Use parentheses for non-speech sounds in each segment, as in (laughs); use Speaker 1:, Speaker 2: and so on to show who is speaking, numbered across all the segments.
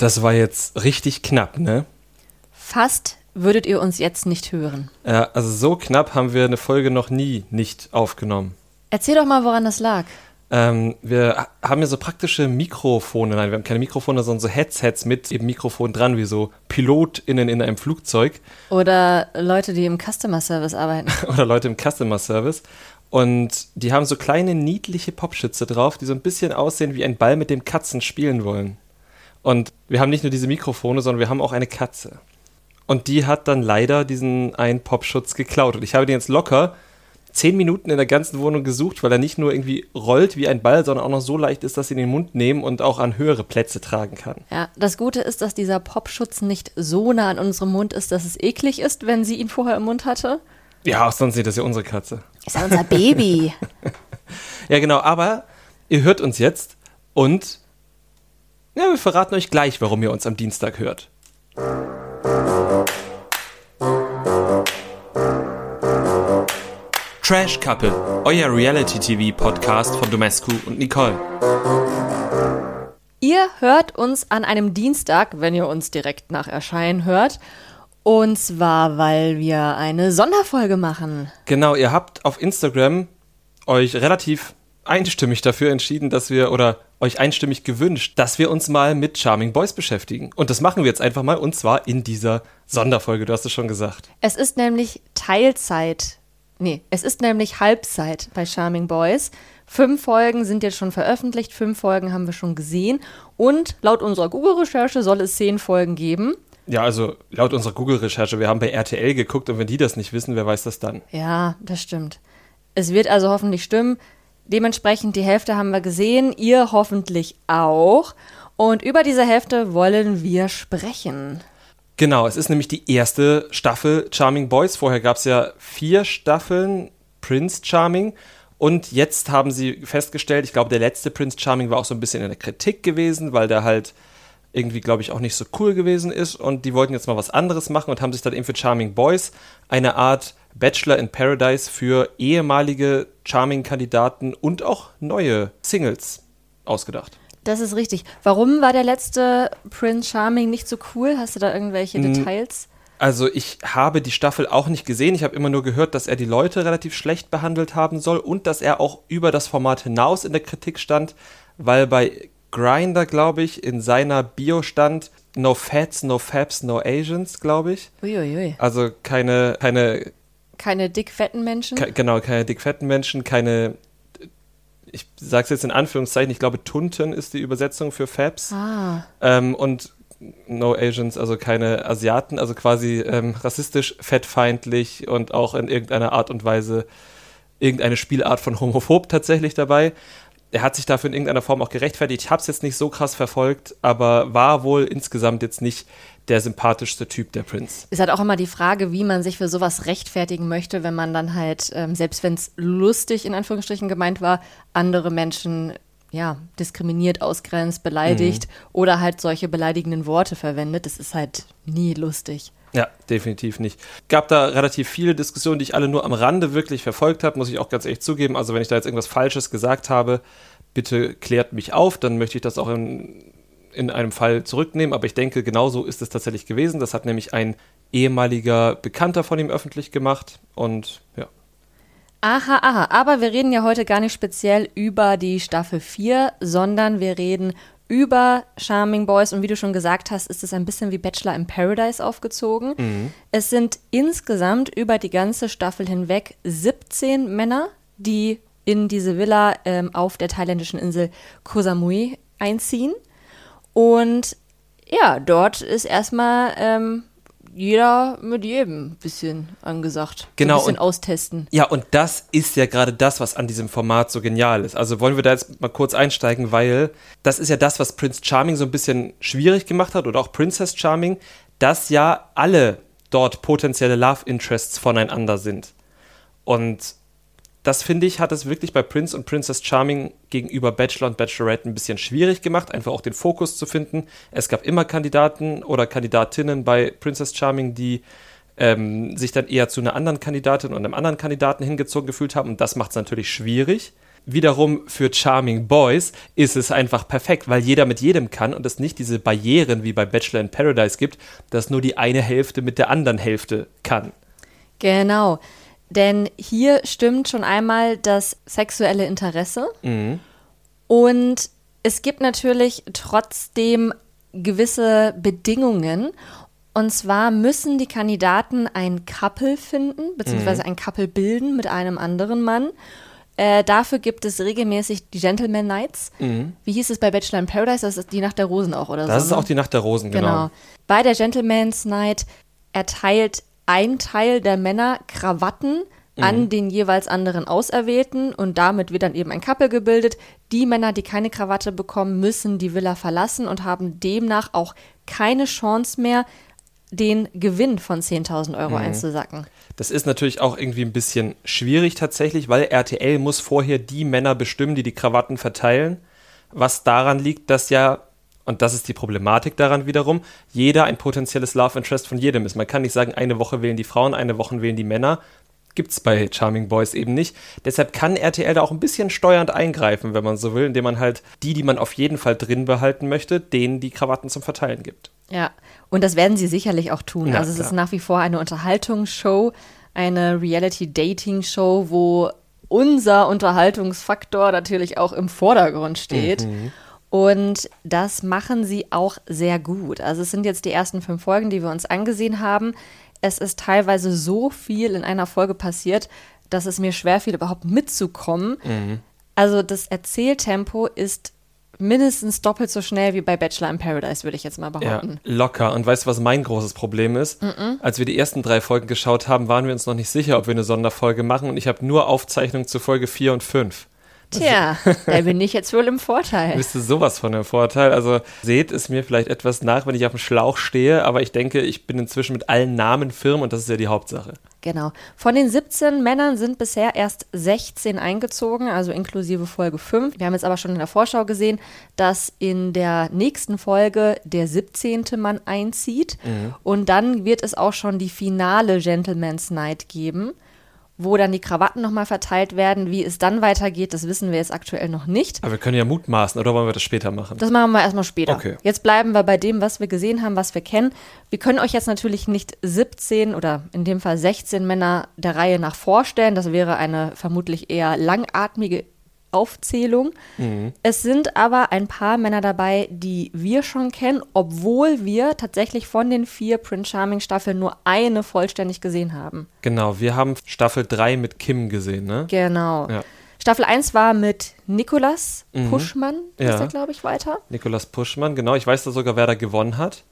Speaker 1: Das war jetzt richtig knapp, ne?
Speaker 2: Fast würdet ihr uns jetzt nicht hören.
Speaker 1: Ja, also so knapp haben wir eine Folge noch nie nicht aufgenommen.
Speaker 2: Erzähl doch mal, woran das lag.
Speaker 1: Ähm, wir haben ja so praktische Mikrofone, nein, wir haben keine Mikrofone, sondern so Headsets mit eben Mikrofon dran, wie so PilotInnen in einem Flugzeug.
Speaker 2: Oder Leute, die im Customer Service arbeiten. (laughs)
Speaker 1: Oder Leute im Customer Service. Und die haben so kleine, niedliche Popschütze drauf, die so ein bisschen aussehen wie ein Ball, mit dem Katzen spielen wollen. Und wir haben nicht nur diese Mikrofone, sondern wir haben auch eine Katze. Und die hat dann leider diesen einen Popschutz geklaut. Und ich habe den jetzt locker zehn Minuten in der ganzen Wohnung gesucht, weil er nicht nur irgendwie rollt wie ein Ball, sondern auch noch so leicht ist, dass sie in den Mund nehmen und auch an höhere Plätze tragen kann.
Speaker 2: Ja, das Gute ist, dass dieser Popschutz nicht so nah an unserem Mund ist, dass es eklig ist, wenn sie ihn vorher im Mund hatte.
Speaker 1: Ja, auch sonst nicht, das ist ja unsere Katze.
Speaker 2: Ist ja unser Baby. (laughs)
Speaker 1: ja, genau, aber ihr hört uns jetzt und ja, wir verraten euch gleich, warum ihr uns am Dienstag hört. Trash Couple, euer Reality-TV-Podcast von Domescu und Nicole.
Speaker 2: Ihr hört uns an einem Dienstag, wenn ihr uns direkt nach Erscheinen hört. Und zwar, weil wir eine Sonderfolge machen.
Speaker 1: Genau, ihr habt auf Instagram euch relativ einstimmig dafür entschieden, dass wir, oder euch einstimmig gewünscht, dass wir uns mal mit Charming Boys beschäftigen. Und das machen wir jetzt einfach mal, und zwar in dieser Sonderfolge, du hast es schon gesagt.
Speaker 2: Es ist nämlich Teilzeit Nee, es ist nämlich Halbzeit bei Charming Boys. Fünf Folgen sind jetzt schon veröffentlicht, fünf Folgen haben wir schon gesehen. Und laut unserer Google-Recherche soll es zehn Folgen geben.
Speaker 1: Ja, also laut unserer Google-Recherche, wir haben bei RTL geguckt und wenn die das nicht wissen, wer weiß das dann?
Speaker 2: Ja, das stimmt. Es wird also hoffentlich stimmen. Dementsprechend die Hälfte haben wir gesehen, ihr hoffentlich auch. Und über diese Hälfte wollen wir sprechen.
Speaker 1: Genau, es ist nämlich die erste Staffel Charming Boys. Vorher gab es ja vier Staffeln Prince Charming. Und jetzt haben sie festgestellt, ich glaube, der letzte Prince Charming war auch so ein bisschen in der Kritik gewesen, weil der halt irgendwie, glaube ich, auch nicht so cool gewesen ist. Und die wollten jetzt mal was anderes machen und haben sich dann eben für Charming Boys eine Art Bachelor in Paradise für ehemalige Charming-Kandidaten und auch neue Singles ausgedacht.
Speaker 2: Das ist richtig. Warum war der letzte Prince Charming nicht so cool? Hast du da irgendwelche hm, Details?
Speaker 1: Also ich habe die Staffel auch nicht gesehen. Ich habe immer nur gehört, dass er die Leute relativ schlecht behandelt haben soll und dass er auch über das Format hinaus in der Kritik stand, weil bei Grinder, glaube ich, in seiner Bio stand No Fats, No Fabs, No Asians, glaube ich.
Speaker 2: Uiuiui.
Speaker 1: Also keine, keine
Speaker 2: keine dickfetten Menschen?
Speaker 1: Ke genau, keine dickfetten Menschen, keine ich sage es jetzt in Anführungszeichen, ich glaube, Tunten ist die Übersetzung für Fabs.
Speaker 2: Ah.
Speaker 1: Ähm, und No Asians, also keine Asiaten, also quasi ähm, rassistisch, fettfeindlich und auch in irgendeiner Art und Weise irgendeine Spielart von homophob tatsächlich dabei. Er hat sich dafür in irgendeiner Form auch gerechtfertigt. Ich habe es jetzt nicht so krass verfolgt, aber war wohl insgesamt jetzt nicht der sympathischste Typ, der Prinz.
Speaker 2: Ist halt auch immer die Frage, wie man sich für sowas rechtfertigen möchte, wenn man dann halt, ähm, selbst wenn es lustig in Anführungsstrichen gemeint war, andere Menschen ja, diskriminiert, ausgrenzt, beleidigt mhm. oder halt solche beleidigenden Worte verwendet. Das ist halt nie lustig.
Speaker 1: Ja, definitiv nicht. Gab da relativ viele Diskussionen, die ich alle nur am Rande wirklich verfolgt habe, muss ich auch ganz ehrlich zugeben. Also wenn ich da jetzt irgendwas Falsches gesagt habe, bitte klärt mich auf, dann möchte ich das auch in in einem Fall zurücknehmen, aber ich denke, genauso ist es tatsächlich gewesen. Das hat nämlich ein ehemaliger Bekannter von ihm öffentlich gemacht und ja.
Speaker 2: Aha, aha, aber wir reden ja heute gar nicht speziell über die Staffel 4, sondern wir reden über Charming Boys und wie du schon gesagt hast, ist es ein bisschen wie Bachelor in Paradise aufgezogen. Mhm. Es sind insgesamt über die ganze Staffel hinweg 17 Männer, die in diese Villa ähm, auf der thailändischen Insel Koh Samui einziehen. Und ja, dort ist erstmal ähm, jeder mit jedem ein bisschen angesagt.
Speaker 1: Genau.
Speaker 2: ein bisschen austesten.
Speaker 1: Ja, und das ist ja gerade das, was an diesem Format so genial ist. Also wollen wir da jetzt mal kurz einsteigen, weil das ist ja das, was Prince Charming so ein bisschen schwierig gemacht hat oder auch Princess Charming, dass ja alle dort potenzielle Love Interests voneinander sind. Und das finde ich, hat es wirklich bei Prince und Princess Charming gegenüber Bachelor und Bachelorette ein bisschen schwierig gemacht, einfach auch den Fokus zu finden. Es gab immer Kandidaten oder Kandidatinnen bei Princess Charming, die ähm, sich dann eher zu einer anderen Kandidatin und einem anderen Kandidaten hingezogen gefühlt haben. Und das macht es natürlich schwierig. Wiederum für Charming Boys ist es einfach perfekt, weil jeder mit jedem kann und es nicht diese Barrieren wie bei Bachelor in Paradise gibt, dass nur die eine Hälfte mit der anderen Hälfte kann.
Speaker 2: Genau. Denn hier stimmt schon einmal das sexuelle Interesse.
Speaker 1: Mhm.
Speaker 2: Und es gibt natürlich trotzdem gewisse Bedingungen. Und zwar müssen die Kandidaten ein Couple finden, beziehungsweise ein Couple bilden mit einem anderen Mann. Äh, dafür gibt es regelmäßig die Gentleman Nights. Wie hieß es bei Bachelor in Paradise? Das ist die Nacht der Rosen auch, oder so?
Speaker 1: Das ist
Speaker 2: ne?
Speaker 1: auch die Nacht der Rosen, genau.
Speaker 2: Genau. Bei der Gentleman's Night erteilt ein Teil der Männer Krawatten an den jeweils anderen Auserwählten und damit wird dann eben ein Couple gebildet. Die Männer, die keine Krawatte bekommen, müssen die Villa verlassen und haben demnach auch keine Chance mehr, den Gewinn von 10.000 Euro einzusacken.
Speaker 1: Das ist natürlich auch irgendwie ein bisschen schwierig tatsächlich, weil RTL muss vorher die Männer bestimmen, die die Krawatten verteilen. Was daran liegt, dass ja, und das ist die Problematik daran wiederum, jeder ein potenzielles Love Interest von jedem ist. Man kann nicht sagen, eine Woche wählen die Frauen, eine Woche wählen die Männer. Gibt es bei Charming Boys eben nicht. Deshalb kann RTL da auch ein bisschen steuernd eingreifen, wenn man so will, indem man halt die, die man auf jeden Fall drin behalten möchte, denen die Krawatten zum Verteilen gibt.
Speaker 2: Ja, und das werden sie sicherlich auch tun.
Speaker 1: Na,
Speaker 2: also es
Speaker 1: klar.
Speaker 2: ist nach wie vor eine Unterhaltungsshow, eine Reality-Dating-Show, wo unser Unterhaltungsfaktor natürlich auch im Vordergrund steht. Und das machen sie auch sehr gut. Also es sind jetzt die ersten fünf Folgen, die wir uns angesehen haben. Es ist teilweise so viel in einer Folge passiert, dass es mir schwerfiel, überhaupt mitzukommen. Also das Erzähltempo ist mindestens doppelt so schnell wie bei Bachelor in Paradise, würde ich jetzt mal
Speaker 1: Ja,
Speaker 2: behaupten.
Speaker 1: locker. Und weißt du, was mein großes Problem ist? Als wir die ersten drei Folgen geschaut haben, waren wir uns noch nicht sicher, ob wir eine Sonderfolge machen. Und ich habe nur Aufzeichnungen zu Folge 4 und 5.
Speaker 2: Tja, da bin ich jetzt wohl im Vorteil. (laughs)
Speaker 1: Wisst ihr sowas von dem Vorteil? Also seht es mir vielleicht etwas nach, wenn ich auf dem Schlauch stehe, aber ich denke, ich bin inzwischen mit allen Namen firm und das ist ja die Hauptsache.
Speaker 2: Genau. Von den 17 Männern sind bisher erst 16 eingezogen, also inklusive Folge 5. Wir haben jetzt aber schon in der Vorschau gesehen, dass in der nächsten Folge der 17. Mann einzieht. Und dann wird es auch schon die finale Gentleman's Night geben, wo dann die Krawatten nochmal verteilt werden. Wie es dann weitergeht, das wissen wir jetzt aktuell noch nicht.
Speaker 1: Aber wir können ja mutmaßen, oder wollen wir das später machen?
Speaker 2: Das machen wir erstmal später.
Speaker 1: Okay.
Speaker 2: Jetzt bleiben wir bei dem, was wir gesehen haben, was wir kennen. Wir können euch jetzt natürlich nicht 17 oder in dem Fall 16 Männer der Reihe nach vorstellen. Das wäre eine vermutlich eher langatmige Aufzählung.
Speaker 1: Mhm.
Speaker 2: Es sind aber ein paar Männer dabei, die wir schon kennen, obwohl wir tatsächlich von den vier Prince Charming Staffeln nur eine vollständig gesehen haben.
Speaker 1: Genau, wir haben Staffel 3 mit Kim gesehen, ne?
Speaker 2: Genau.
Speaker 1: Ja.
Speaker 2: Staffel 1 war mit Nikolas Puschmann, ist
Speaker 1: Ja.
Speaker 2: er, glaube ich, weiter.
Speaker 1: Nikolas Puschmann, genau. Ich weiß da sogar, wer da gewonnen hat.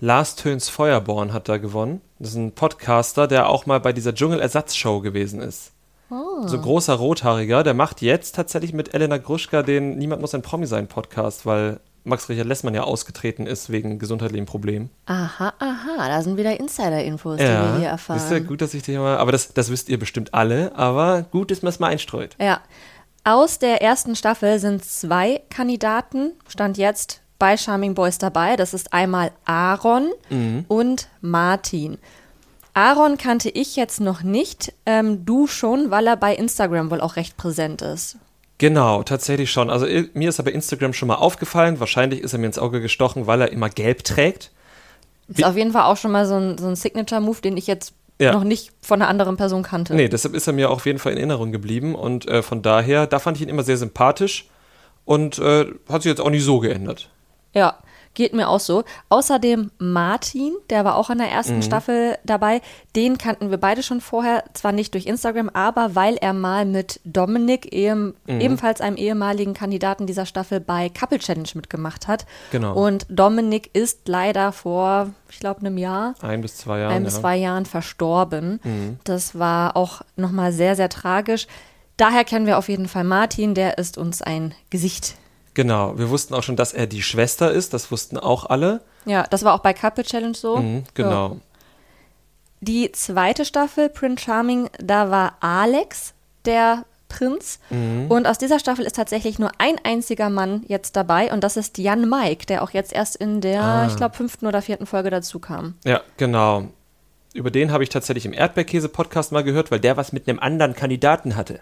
Speaker 1: Lars Töns Feuerborn hat da gewonnen. Das ist ein Podcaster, der auch mal bei dieser Dschungelersatzshow gewesen ist. So großer Rothaariger, der macht jetzt tatsächlich mit Elena Gruschka den Niemand muss ein Promi sein Podcast, weil Max Richard Lessmann ja ausgetreten ist wegen gesundheitlichen Problemen.
Speaker 2: Aha, aha, da sind wieder Insider-Infos, die wir hier erfahren.
Speaker 1: wisst ihr, gut, dass ich dich mal, aber das, das wisst ihr bestimmt alle, aber gut, dass man es mal einstreut.
Speaker 2: Ja. Aus der ersten Staffel sind zwei Kandidaten, stand jetzt bei Charming Boys dabei. Das ist einmal Aaron und Martin. Aaron kannte ich jetzt noch nicht, ähm, du schon, weil er bei Instagram wohl auch recht präsent ist.
Speaker 1: Genau, tatsächlich schon. Also mir ist aber Instagram schon mal aufgefallen. Wahrscheinlich ist er mir ins Auge gestochen, weil er immer gelb trägt.
Speaker 2: Ist auf jeden Fall auch schon mal so ein, so ein Signature-Move, den ich jetzt
Speaker 1: Ja.
Speaker 2: noch nicht von einer anderen Person kannte.
Speaker 1: Nee, deshalb ist er mir auf jeden Fall in Erinnerung geblieben und äh, von daher, da fand ich ihn immer sehr sympathisch und äh, hat sich jetzt auch nicht so geändert.
Speaker 2: Ja, geht mir auch so. Außerdem Martin, der war auch in der
Speaker 1: Mhm.
Speaker 2: ersten Staffel dabei. Den kannten wir beide schon vorher, zwar nicht durch Instagram, aber weil er mal mit Dominik, ehem,
Speaker 1: Mhm.
Speaker 2: ebenfalls einem ehemaligen Kandidaten dieser Staffel, bei Couple Challenge mitgemacht hat.
Speaker 1: Genau.
Speaker 2: Und Dominik ist leider vor, ich glaube, einem Jahr,
Speaker 1: Ein bis zwei Jahre.
Speaker 2: ein bis
Speaker 1: ja. Mhm.
Speaker 2: zwei Jahren verstorben. Das war auch nochmal sehr, sehr tragisch. Daher kennen wir auf jeden Fall Martin, der ist uns ein Gesicht.
Speaker 1: Genau, wir wussten auch schon, dass er die Schwester ist, das wussten auch alle.
Speaker 2: Ja, das war auch bei Couple Challenge so.
Speaker 1: Mhm, genau.
Speaker 2: Die zweite Staffel, Prince Charming, da war Alex der Prinz.
Speaker 1: Mhm.
Speaker 2: Und aus dieser Staffel ist tatsächlich nur ein einziger Mann jetzt dabei und das ist Jan Mike, der auch jetzt erst in der,
Speaker 1: Ah.
Speaker 2: ich glaube, fünften oder vierten Folge dazu kam.
Speaker 1: Ja, genau. Über den habe ich tatsächlich im Erdbeerkäse-Podcast mal gehört, weil der was mit einem anderen Kandidaten hatte.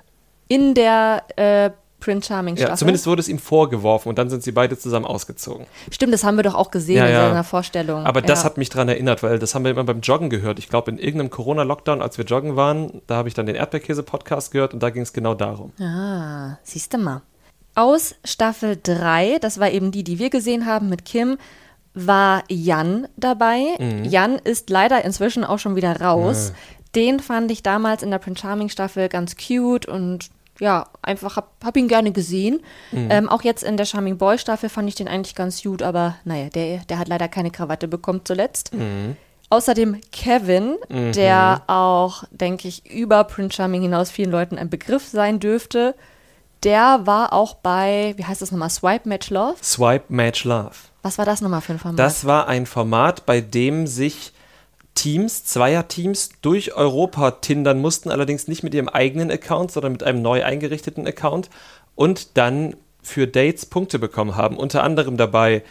Speaker 2: In der äh, Prince Charming Staffel.
Speaker 1: Ja, zumindest wurde es ihm vorgeworfen und dann sind sie beide zusammen ausgezogen.
Speaker 2: Stimmt, das haben wir doch auch gesehen
Speaker 1: Ja,
Speaker 2: in
Speaker 1: ja.
Speaker 2: seiner Vorstellung.
Speaker 1: Aber das hat mich daran erinnert, weil das haben wir immer beim Joggen gehört. Ich glaube, in irgendeinem Corona-Lockdown, als wir joggen waren, da habe ich dann den Erdbeerkäse-Podcast gehört und da ging es genau darum.
Speaker 2: Ah, siehst du mal. Aus Staffel 3, das war eben die, die wir gesehen haben mit Kim, war Jan dabei.
Speaker 1: Mhm.
Speaker 2: Jan ist leider inzwischen auch schon wieder raus. Den fand ich damals in der Prince Charming Staffel ganz cute und ja, einfach hab, hab ihn gerne gesehen.
Speaker 1: Mhm.
Speaker 2: Ähm, auch jetzt in der Charming Boy Staffel fand ich den eigentlich ganz gut, aber naja, der, der hat leider keine Krawatte bekommen zuletzt.
Speaker 1: Mhm.
Speaker 2: Außerdem Kevin, der auch, denke ich, über Prince Charming hinaus vielen Leuten ein Begriff sein dürfte. Der war auch bei, wie heißt das nochmal, Swipe Match Love?
Speaker 1: Swipe Match Love.
Speaker 2: Was war das nochmal für ein Format?
Speaker 1: Das war ein Format, bei dem sich Teams, Zweierteams durch Europa tindern mussten, allerdings nicht mit ihrem eigenen Account, sondern mit einem neu eingerichteten Account und dann für Dates Punkte bekommen haben. Unter anderem dabei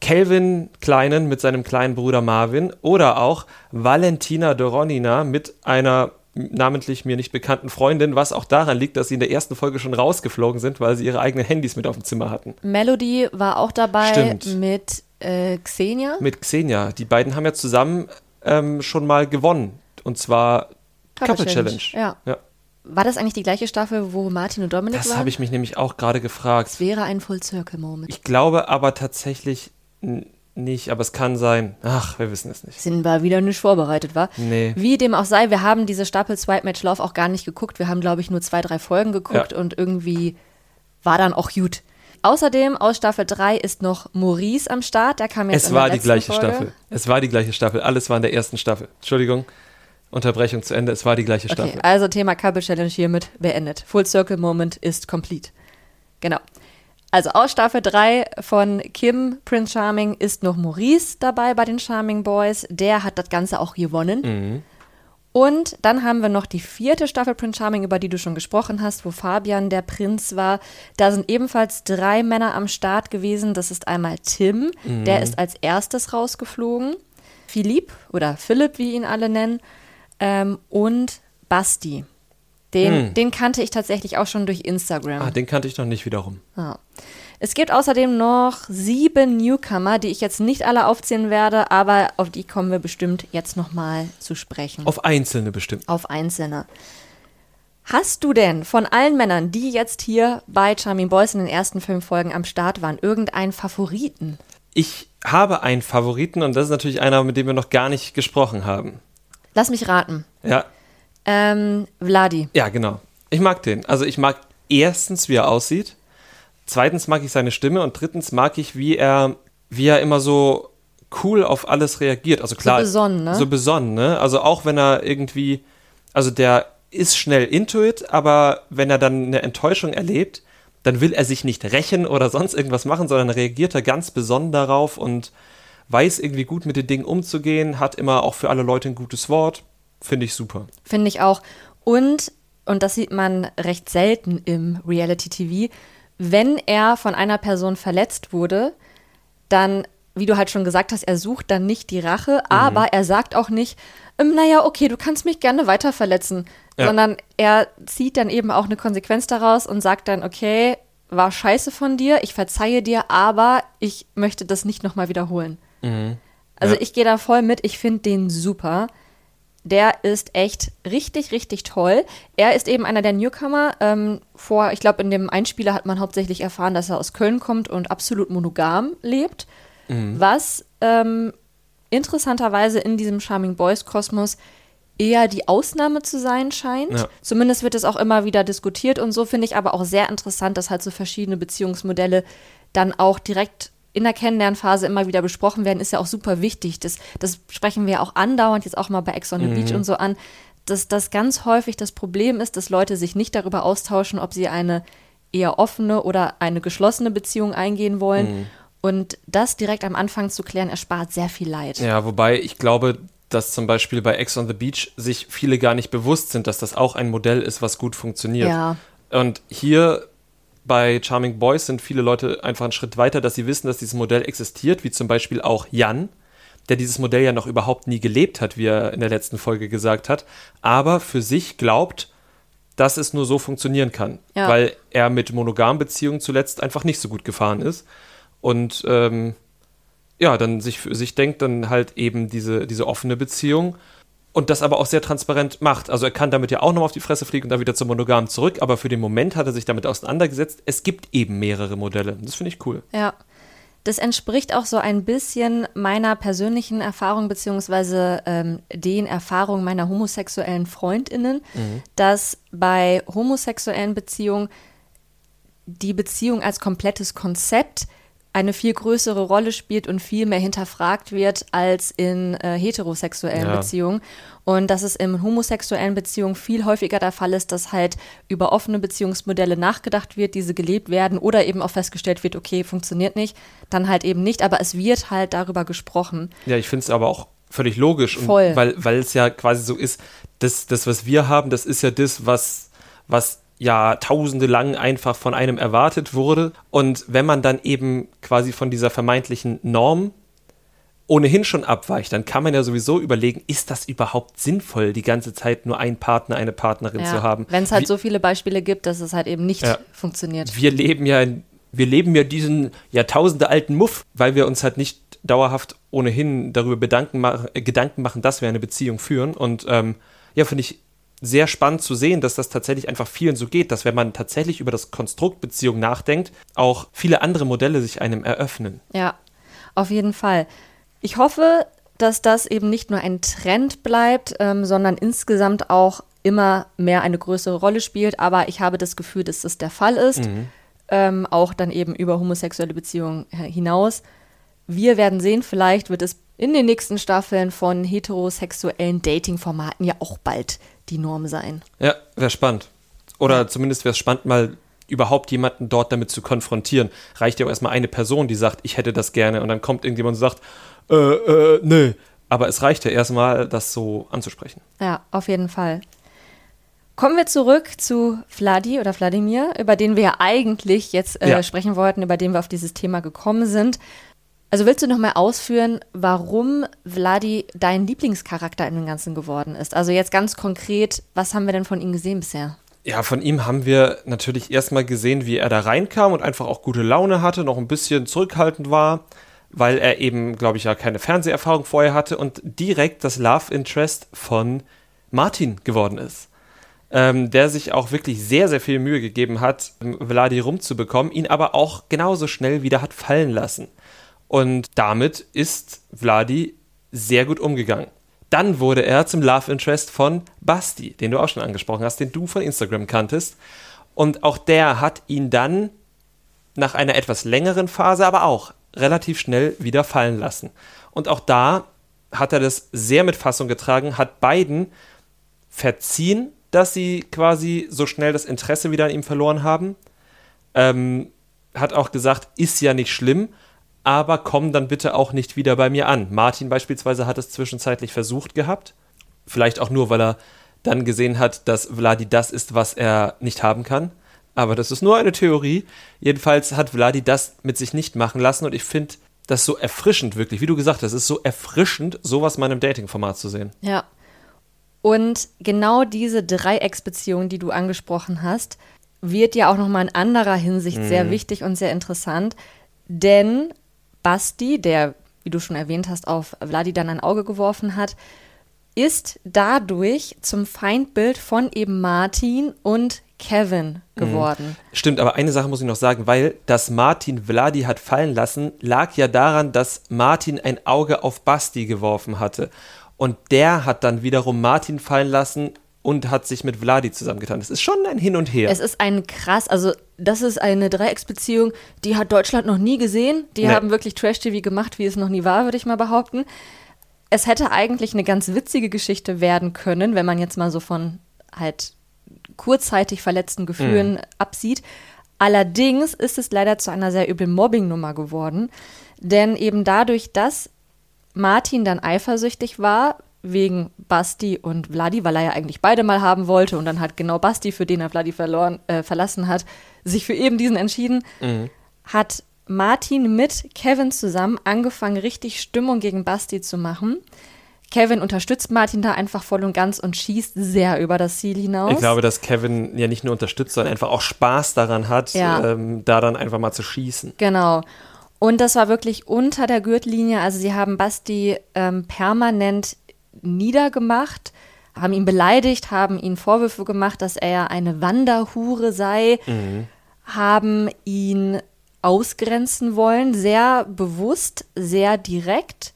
Speaker 1: Kelvin Kleinen mit seinem kleinen Bruder Marvin oder auch Valentina Doronina mit einer namentlich mir nicht bekannten Freundin, was auch daran liegt, dass sie in der ersten Folge schon rausgeflogen sind, weil sie ihre eigenen Handys mit auf dem Zimmer hatten.
Speaker 2: Melody war auch dabei
Speaker 1: Stimmt.
Speaker 2: mit äh, Xenia.
Speaker 1: mit Xenia. Die beiden haben ja zusammen ähm, schon mal gewonnen. Und zwar Couple, Challenge.
Speaker 2: Ja.
Speaker 1: Ja.
Speaker 2: War das eigentlich die gleiche Staffel, wo Martin und Dominik
Speaker 1: Das
Speaker 2: waren?
Speaker 1: habe ich mich nämlich auch gerade gefragt.
Speaker 2: Es wäre ein Full Circle Moment.
Speaker 1: Ich glaube aber tatsächlich nicht, aber es kann sein. Ach, wir wissen es nicht.
Speaker 2: Sind wir wieder nicht vorbereitet, war?
Speaker 1: Nee.
Speaker 2: Wie dem auch sei, wir haben diese Staffel Swipe Match Love auch gar nicht geguckt. Wir haben, glaube ich, nur zwei, drei Folgen geguckt
Speaker 1: Ja.
Speaker 2: und irgendwie war dann auch gut. Außerdem aus Staffel 3 ist noch Maurice am Start. Der kam jetzt
Speaker 1: Es
Speaker 2: in der
Speaker 1: war die gleiche
Speaker 2: Folge.
Speaker 1: Staffel. Es war die gleiche Staffel. Alles war in der ersten Staffel. Entschuldigung. Unterbrechung zu Ende. Es war die gleiche
Speaker 2: Okay,
Speaker 1: Staffel.
Speaker 2: also Thema Couple Challenge hiermit beendet. Full Circle Moment ist complete. Genau. Also aus Staffel 3 von Kim Prince Charming ist noch Maurice dabei bei den Charming Boys. Der hat das Ganze auch gewonnen.
Speaker 1: Mhm.
Speaker 2: Und dann haben wir noch die vierte Staffel Prince Charming, über die du schon gesprochen hast, wo Fabian der Prinz war. Da sind ebenfalls drei Männer am Start gewesen. Das ist einmal Tim,
Speaker 1: Mhm.
Speaker 2: der ist als erstes rausgeflogen. Philipp oder Philipp, wie ihn alle nennen. Ähm, und Basti. Den, den kannte ich tatsächlich auch schon durch Instagram.
Speaker 1: Ah, den kannte ich noch nicht wiederum.
Speaker 2: Ja. Es gibt außerdem noch sieben Newcomer, die ich jetzt nicht alle aufzählen werde, aber auf die kommen wir bestimmt jetzt nochmal zu sprechen.
Speaker 1: Auf einzelne bestimmt.
Speaker 2: Auf einzelne. Hast du denn von allen Männern, die jetzt hier bei Charming Boys in den ersten fünf Folgen am Start waren, irgendeinen Favoriten?
Speaker 1: Ich habe einen Favoriten und das ist natürlich einer, mit dem wir noch gar nicht gesprochen haben.
Speaker 2: Lass mich raten.
Speaker 1: Ja,
Speaker 2: Ähm, Vladi.
Speaker 1: Ja, genau. Ich mag den. Also ich mag erstens, wie er aussieht. Zweitens mag ich seine Stimme und drittens mag ich, wie er, wie er immer so cool auf alles reagiert. Also klar.
Speaker 2: besonnen, ne?
Speaker 1: So besonnen, ne? Also auch wenn er irgendwie, also der ist schnell into it, aber wenn er dann eine Enttäuschung erlebt, dann will er sich nicht rächen oder sonst irgendwas machen, sondern reagiert er ganz besonnen darauf und weiß irgendwie gut mit den Dingen umzugehen, hat immer auch für alle Leute ein gutes Wort. Finde ich super.
Speaker 2: Finde ich auch. Und, und das sieht man recht selten im Reality-TV, wenn er von einer Person verletzt wurde, dann, wie du halt schon gesagt hast, er sucht dann nicht die Rache, aber er sagt auch nicht, ähm, naja, okay, du kannst mich gerne weiter verletzen,
Speaker 1: Ja.
Speaker 2: sondern er zieht dann eben auch eine Konsequenz daraus und sagt dann, okay, war scheiße von dir, ich verzeihe dir, aber ich möchte das nicht nochmal wiederholen. Also
Speaker 1: Ja.
Speaker 2: ich gehe da voll mit, ich finde den super. Der ist echt richtig, richtig toll. Er ist eben einer der Newcomer. Ähm, vor, ich glaube, in dem Einspieler hat man hauptsächlich erfahren, dass er aus Köln kommt und absolut monogam lebt. Was ähm, interessanterweise in diesem Charming Boys Kosmos eher die Ausnahme zu sein scheint.
Speaker 1: Ja.
Speaker 2: Zumindest wird es auch immer wieder diskutiert und so finde ich aber auch sehr interessant, dass halt so verschiedene Beziehungsmodelle dann auch direkt in der Kennenlernphase immer wieder besprochen werden, ist ja auch super wichtig. Das, das sprechen wir auch andauernd, jetzt auch mal bei Ex on the Beach und so an, dass das ganz häufig das Problem ist, dass Leute sich nicht darüber austauschen, ob sie eine eher offene oder eine geschlossene Beziehung eingehen wollen. Und das direkt am Anfang zu klären, erspart sehr viel Leid.
Speaker 1: Ja, wobei ich glaube, dass zum Beispiel bei Ex on the Beach sich viele gar nicht bewusst sind, dass das auch ein Modell ist, was gut funktioniert.
Speaker 2: Ja.
Speaker 1: Und hier bei Charming Boys sind viele Leute einfach einen Schritt weiter, dass sie wissen, dass dieses Modell existiert, wie zum Beispiel auch Jan, der dieses Modell ja noch überhaupt nie gelebt hat, wie er in der letzten Folge gesagt hat, aber für sich glaubt, dass es nur so funktionieren kann.
Speaker 2: Ja.
Speaker 1: Weil er mit monogamen Beziehungen zuletzt einfach nicht so gut gefahren ist. Und ähm, ja, dann sich für sich denkt, dann halt eben diese, diese offene Beziehung und das aber auch sehr transparent macht. Also er kann damit ja auch noch auf die Fresse fliegen und dann wieder zum Monogamen zurück, aber für den Moment hat er sich damit auseinandergesetzt. Es gibt eben mehrere Modelle. Das finde ich cool.
Speaker 2: Ja. Das entspricht auch so ein bisschen meiner persönlichen Erfahrung beziehungsweise ähm, den Erfahrungen meiner homosexuellen Freundinnen, dass bei homosexuellen Beziehungen die Beziehung als komplettes Konzept eine viel größere Rolle spielt und viel mehr hinterfragt wird als in äh, heterosexuellen
Speaker 1: Ja.
Speaker 2: Beziehungen. Und dass es in homosexuellen Beziehungen viel häufiger der Fall ist, dass halt über offene Beziehungsmodelle nachgedacht wird, diese gelebt werden oder eben auch festgestellt wird, okay, funktioniert nicht, dann halt eben nicht, aber es wird halt darüber gesprochen.
Speaker 1: Ja, ich finde es aber auch völlig logisch. Und
Speaker 2: Voll.
Speaker 1: weil, weil es ja quasi so ist, das, das, was wir haben, das ist ja das, was, was Jahrtausende lang einfach von einem erwartet wurde. Und wenn man dann eben quasi von dieser vermeintlichen Norm ohnehin schon abweicht, dann kann man ja sowieso überlegen, ist das überhaupt sinnvoll, die ganze Zeit nur einen Partner, eine Partnerin zu haben?
Speaker 2: Wenn es halt
Speaker 1: Wie-
Speaker 2: so viele Beispiele gibt, dass es halt eben nicht
Speaker 1: Ja.
Speaker 2: funktioniert.
Speaker 1: wir leben ja, wir leben ja diesen Jahrtausende alten Muff, weil wir uns halt nicht dauerhaft ohnehin darüber äh, Gedanken machen, dass wir eine Beziehung führen. Und ähm, ja, finde ich sehr spannend zu sehen, dass das tatsächlich einfach vielen so geht, dass wenn man tatsächlich über das Konstrukt Beziehung nachdenkt, auch viele andere Modelle sich einem eröffnen.
Speaker 2: Ja, auf jeden Fall. Ich hoffe, dass das eben nicht nur ein Trend bleibt, ähm, sondern insgesamt auch immer mehr eine größere Rolle spielt. Aber ich habe das Gefühl, dass das der Fall ist. Ähm, auch dann eben über homosexuelle Beziehungen äh, hinaus. Wir werden sehen, vielleicht wird es in den nächsten Staffeln von heterosexuellen Dating-Formaten ja auch bald die Norm sein.
Speaker 1: Ja, wäre spannend. Oder zumindest wäre es spannend, mal überhaupt jemanden dort damit zu konfrontieren. Reicht ja auch erstmal eine Person, die sagt, ich hätte das gerne und dann kommt irgendjemand und sagt, äh, äh, nö. Aber es reicht ja erstmal, das so anzusprechen.
Speaker 2: Ja, auf jeden Fall. Kommen wir zurück zu Vladi oder Wladimir, über den wir ja eigentlich jetzt äh,
Speaker 1: Ja.
Speaker 2: sprechen wollten, über den wir auf dieses Thema gekommen sind. Also willst du noch mal ausführen, warum Vladi dein Lieblingscharakter in dem Ganzen geworden ist? Also jetzt ganz konkret, was haben wir denn von ihm gesehen bisher?
Speaker 1: Ja, von ihm haben wir natürlich erstmal gesehen, wie er da reinkam und einfach auch gute Laune hatte, noch ein bisschen zurückhaltend war, weil er eben, glaube ich, ja keine Fernseherfahrung vorher hatte und direkt das Love Interest von Martin geworden ist. Ähm, der sich auch wirklich sehr, sehr viel Mühe gegeben hat, Vladi rumzubekommen, ihn aber auch genauso schnell wieder hat fallen lassen. Und damit ist Vladi sehr gut umgegangen. Dann wurde er zum Love Interest von Basti, den du auch schon angesprochen hast, den du von Instagram kanntest. Und auch der hat ihn dann nach einer etwas längeren Phase, aber auch relativ schnell wieder fallen lassen. Und auch da hat er das sehr mit Fassung getragen, hat beiden verziehen, dass sie quasi so schnell das Interesse wieder an ihm verloren haben. Ähm, hat auch gesagt, ist ja nicht schlimm, aber komm dann bitte auch nicht wieder bei mir an. Martin beispielsweise hat es zwischenzeitlich versucht gehabt. Vielleicht auch nur, weil er dann gesehen hat, dass Vladi das ist, was er nicht haben kann. Aber das ist nur eine Theorie. Jedenfalls hat Vladi das mit sich nicht machen lassen und ich finde das so erfrischend, wirklich. Wie du gesagt hast, es ist so erfrischend, sowas mal in einem Dating-Format zu sehen.
Speaker 2: Ja. Und genau diese Dreiecksbeziehung, die du angesprochen hast, wird ja auch nochmal in anderer Hinsicht sehr wichtig und sehr interessant. Denn Basti, der, wie du schon erwähnt hast, auf Vladi dann ein Auge geworfen hat, ist dadurch zum Feindbild von eben Martin und Kevin geworden.
Speaker 1: Stimmt, aber eine Sache muss ich noch sagen, weil das Martin Vladi hat fallen lassen, lag ja daran, dass Martin ein Auge auf Basti geworfen hatte. Und der hat dann wiederum Martin fallen lassen und hat sich mit Vladi zusammengetan. Das ist schon ein Hin und Her.
Speaker 2: Es ist ein krass, also das ist eine Dreiecksbeziehung, die hat Deutschland noch nie gesehen. Die
Speaker 1: Nee.
Speaker 2: haben wirklich Trash-TV gemacht, wie es noch nie war, würde ich mal behaupten. Es hätte eigentlich eine ganz witzige Geschichte werden können, wenn man jetzt mal so von halt kurzzeitig verletzten Gefühlen absieht. Allerdings ist es leider zu einer sehr üblen Mobbing-Nummer geworden. Denn eben dadurch, dass Martin dann eifersüchtig war, wegen Basti und Vladi, weil er ja eigentlich beide mal haben wollte und dann hat genau Basti, für den er Vladi verloren, äh, verlassen hat, sich für eben diesen entschieden, hat Martin mit Kevin zusammen angefangen, richtig Stimmung gegen Basti zu machen. Kevin unterstützt Martin da einfach voll und ganz und schießt sehr über das Ziel hinaus.
Speaker 1: Ich glaube, dass Kevin ja nicht nur unterstützt, sondern einfach auch Spaß daran hat,
Speaker 2: Ja.
Speaker 1: ähm, da dann einfach mal zu schießen.
Speaker 2: Genau. Und das war wirklich unter der Gürtellinie. Also sie haben Basti ähm, permanent niedergemacht, haben ihn beleidigt, haben ihn Vorwürfe gemacht, dass er ja eine Wanderhure sei, haben ihn ausgrenzen wollen, sehr bewusst, sehr direkt.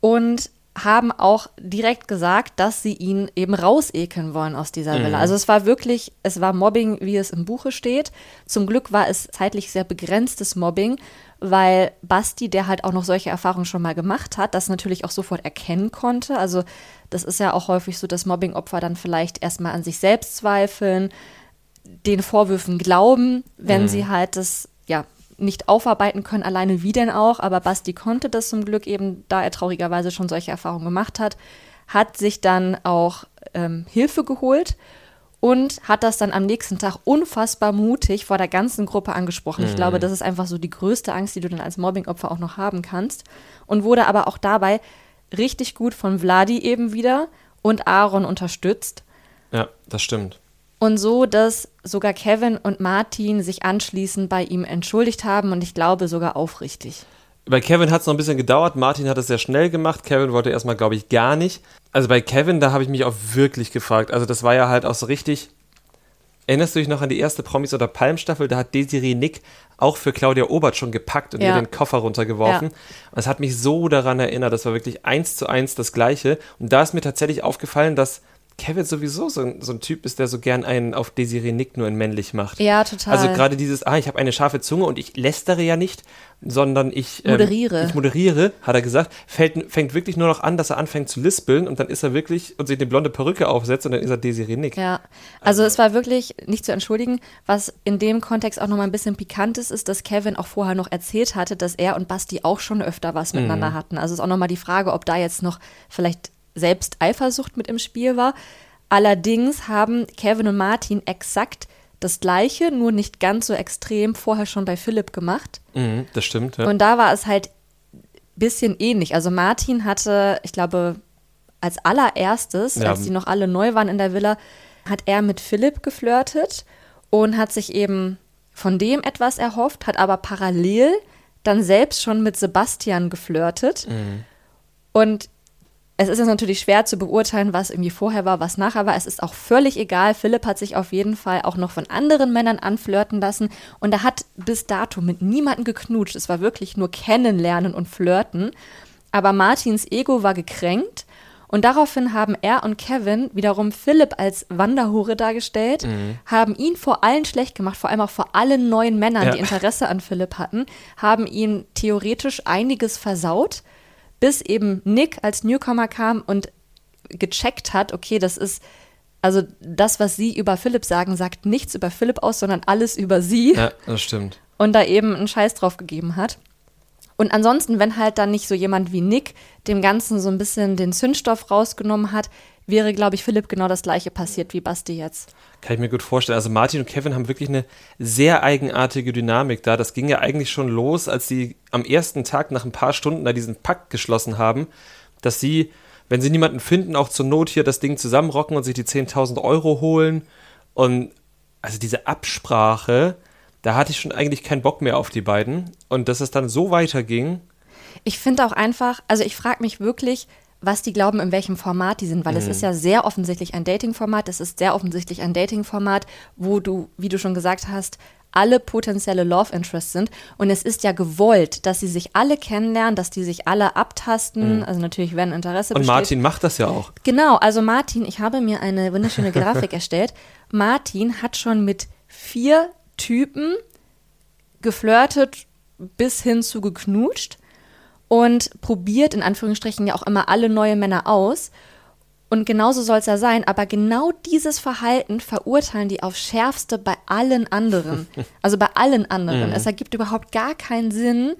Speaker 2: Und haben auch direkt gesagt, dass sie ihn eben rausekeln wollen aus dieser Villa. Also es war wirklich, es war Mobbing, wie es im Buche steht. Zum Glück war es zeitlich sehr begrenztes Mobbing, weil Basti, der halt auch noch solche Erfahrungen schon mal gemacht hat, das natürlich auch sofort erkennen konnte. Also das ist ja auch häufig so, dass Mobbing-Opfer dann vielleicht erstmal an sich selbst zweifeln, den Vorwürfen glauben, wenn sie halt das nicht aufarbeiten können, alleine wie denn auch. Aber Basti konnte das zum Glück eben, da er traurigerweise schon solche Erfahrungen gemacht hat, hat sich dann auch ähm, Hilfe geholt und hat das dann am nächsten Tag unfassbar mutig vor der ganzen Gruppe angesprochen. Ich glaube, das ist einfach so die größte Angst, die du dann als Mobbingopfer auch noch haben kannst. Und wurde aber auch dabei richtig gut von Vladi eben wieder und Aaron unterstützt.
Speaker 1: Ja, das stimmt.
Speaker 2: Und so, dass sogar Kevin und Martin sich anschließend bei ihm entschuldigt haben und ich glaube sogar aufrichtig.
Speaker 1: Bei Kevin hat es noch ein bisschen gedauert. Martin hat es sehr schnell gemacht. Kevin wollte erstmal, glaube ich, gar nicht. Also bei Kevin, da habe ich mich auch wirklich gefragt. Also das war ja halt auch so richtig. Erinnerst du dich noch an die erste Promis- oder Palmstaffel? Da hat Desiree Nick auch für Claudia Obert schon gepackt und
Speaker 2: Ja.
Speaker 1: ihr den Koffer runtergeworfen.
Speaker 2: Ja.
Speaker 1: Und es hat mich so daran erinnert. Das war wirklich eins zu eins das Gleiche. Und da ist mir tatsächlich aufgefallen, dass Kevin sowieso so ein, so ein Typ ist, der so gern einen auf Desiree Nick nur in männlich macht.
Speaker 2: Ja, total.
Speaker 1: Also gerade dieses, ah, ich habe eine scharfe Zunge und ich lästere ja nicht, sondern ich ähm,
Speaker 2: Moderiere.
Speaker 1: Ich moderiere, hat er gesagt. Fällt, fängt wirklich nur noch an, dass er anfängt zu lispeln und dann ist er wirklich und sich eine blonde Perücke aufsetzt und dann ist er Desiree Nick.
Speaker 2: Ja, also es war wirklich nicht zu entschuldigen. Was in dem Kontext auch nochmal ein bisschen pikant ist, ist, dass Kevin auch vorher noch erzählt hatte, dass er und Basti auch schon öfter was miteinander hatten. Also ist auch nochmal die Frage, ob da jetzt noch vielleicht selbst Eifersucht mit im Spiel war. Allerdings haben Kevin und Martin exakt das Gleiche, nur nicht ganz so extrem, vorher schon bei Philipp gemacht.
Speaker 1: Mhm, das stimmt. Ja.
Speaker 2: Und da war es halt ein bisschen ähnlich. Also Martin hatte, ich glaube, als allererstes,
Speaker 1: Ja.
Speaker 2: als die noch alle neu waren in der Villa, hat er mit Philipp geflirtet und hat sich eben von dem etwas erhofft, hat aber parallel dann selbst schon mit Sebastian geflirtet. Und es ist jetzt natürlich schwer zu beurteilen, was irgendwie vorher war, was nachher war. Es ist auch völlig egal. Philipp hat sich auf jeden Fall auch noch von anderen Männern anflirten lassen. Und er hat bis dato mit niemandem geknutscht. Es war wirklich nur kennenlernen und flirten. Aber Martins Ego war gekränkt. Und daraufhin haben er und Kevin wiederum Philipp als Wanderhure dargestellt, haben ihn vor allen schlecht gemacht, vor allem auch vor allen neuen Männern,
Speaker 1: Ja.
Speaker 2: die Interesse an Philipp hatten, haben ihm theoretisch einiges versaut bis eben Nick als Newcomer kam und gecheckt hat, okay, das ist, also das, was sie über Philipp sagen, sagt nichts über Philipp aus, sondern alles über sie
Speaker 1: ja, das stimmt.
Speaker 2: und da eben einen Scheiß drauf gegeben hat. Und ansonsten, wenn halt dann nicht so jemand wie Nick dem Ganzen so ein bisschen den Zündstoff rausgenommen hat, wäre, glaube ich, Philipp genau das gleiche passiert wie Basti jetzt.
Speaker 1: Kann ich mir gut vorstellen. Also Martin und Kevin haben wirklich eine sehr eigenartige Dynamik da. Das ging ja eigentlich schon los, als sie am ersten Tag nach ein paar Stunden da diesen Pakt geschlossen haben, dass sie, wenn sie niemanden finden, auch zur Not hier das Ding zusammenrocken und sich die 10.000 Euro holen. Und also diese Absprache, da hatte ich schon eigentlich keinen Bock mehr auf die beiden. Und dass es dann so weiterging,
Speaker 2: Ich finde auch einfach, also ich frage mich wirklich, was die glauben, in welchem Format die sind, weil es ist ja sehr offensichtlich ein Dating-Format, es ist sehr offensichtlich ein Dating-Format, wo du, wie du schon gesagt hast, alle potenzielle Love Interests sind und es ist ja gewollt, dass sie sich alle kennenlernen, dass die sich alle abtasten, also natürlich wenn Interesse
Speaker 1: und
Speaker 2: besteht.
Speaker 1: Martin macht das ja auch.
Speaker 2: Genau, also Martin, ich habe mir eine wunderschöne (laughs) Grafik erstellt. Martin hat schon mit vier Typen geflirtet bis hin zu geknutscht und probiert in Anführungsstrichen ja auch immer alle neue Männer aus. Und genauso soll es ja sein, aber genau dieses Verhalten verurteilen die aufs Schärfste bei allen anderen. (laughs) Also bei allen anderen. Es ergibt überhaupt gar keinen Sinn.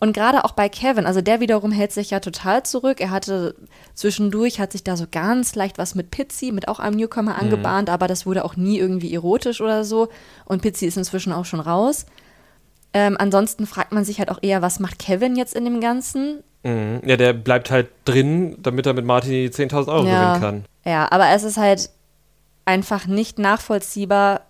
Speaker 2: Und gerade auch bei Kevin, also der wiederum hält sich ja total zurück. Er hatte zwischendurch, hat sich da so ganz leicht was mit Pizzi, mit auch einem Newcomer angebahnt, aber das wurde auch nie irgendwie erotisch oder so. Und Pizzi ist inzwischen auch schon raus. Ähm, ansonsten fragt man sich halt auch eher, was macht Kevin jetzt in dem Ganzen?
Speaker 1: Mhm. Ja, der bleibt halt drin, damit er mit Martin die 10.000 Euro
Speaker 2: Ja.
Speaker 1: gewinnen kann.
Speaker 2: Ja, aber es ist halt einfach nicht nachvollziehbar,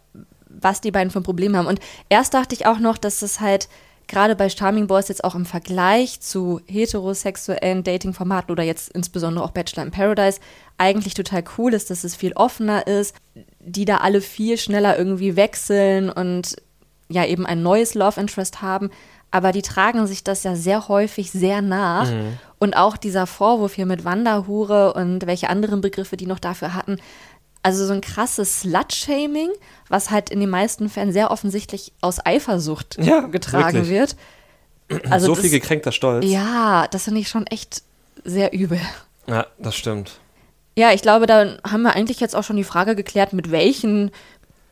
Speaker 2: was die beiden für ein Problem haben. Und erst dachte ich auch noch, dass es halt gerade bei Charming Boys jetzt auch im Vergleich zu heterosexuellen Dating-Formaten oder jetzt insbesondere auch Bachelor in Paradise eigentlich total cool ist, dass es viel offener ist, die da alle viel schneller irgendwie wechseln und ja eben ein neues Love Interest haben. Aber die tragen sich das ja sehr häufig sehr nach. Und auch dieser Vorwurf hier mit Wanderhure und welche anderen Begriffe die noch dafür hatten. Also so ein krasses Slut-Shaming, was halt in den meisten Fällen sehr offensichtlich aus Eifersucht
Speaker 1: Ja,
Speaker 2: getragen
Speaker 1: wirklich.
Speaker 2: wird. (clears throat) Also
Speaker 1: so
Speaker 2: das,
Speaker 1: viel gekränkter Stolz.
Speaker 2: Ja, das finde ich schon echt sehr übel.
Speaker 1: ja, das stimmt.
Speaker 2: Ja, ich glaube, da haben wir eigentlich jetzt auch schon die Frage geklärt, mit welchen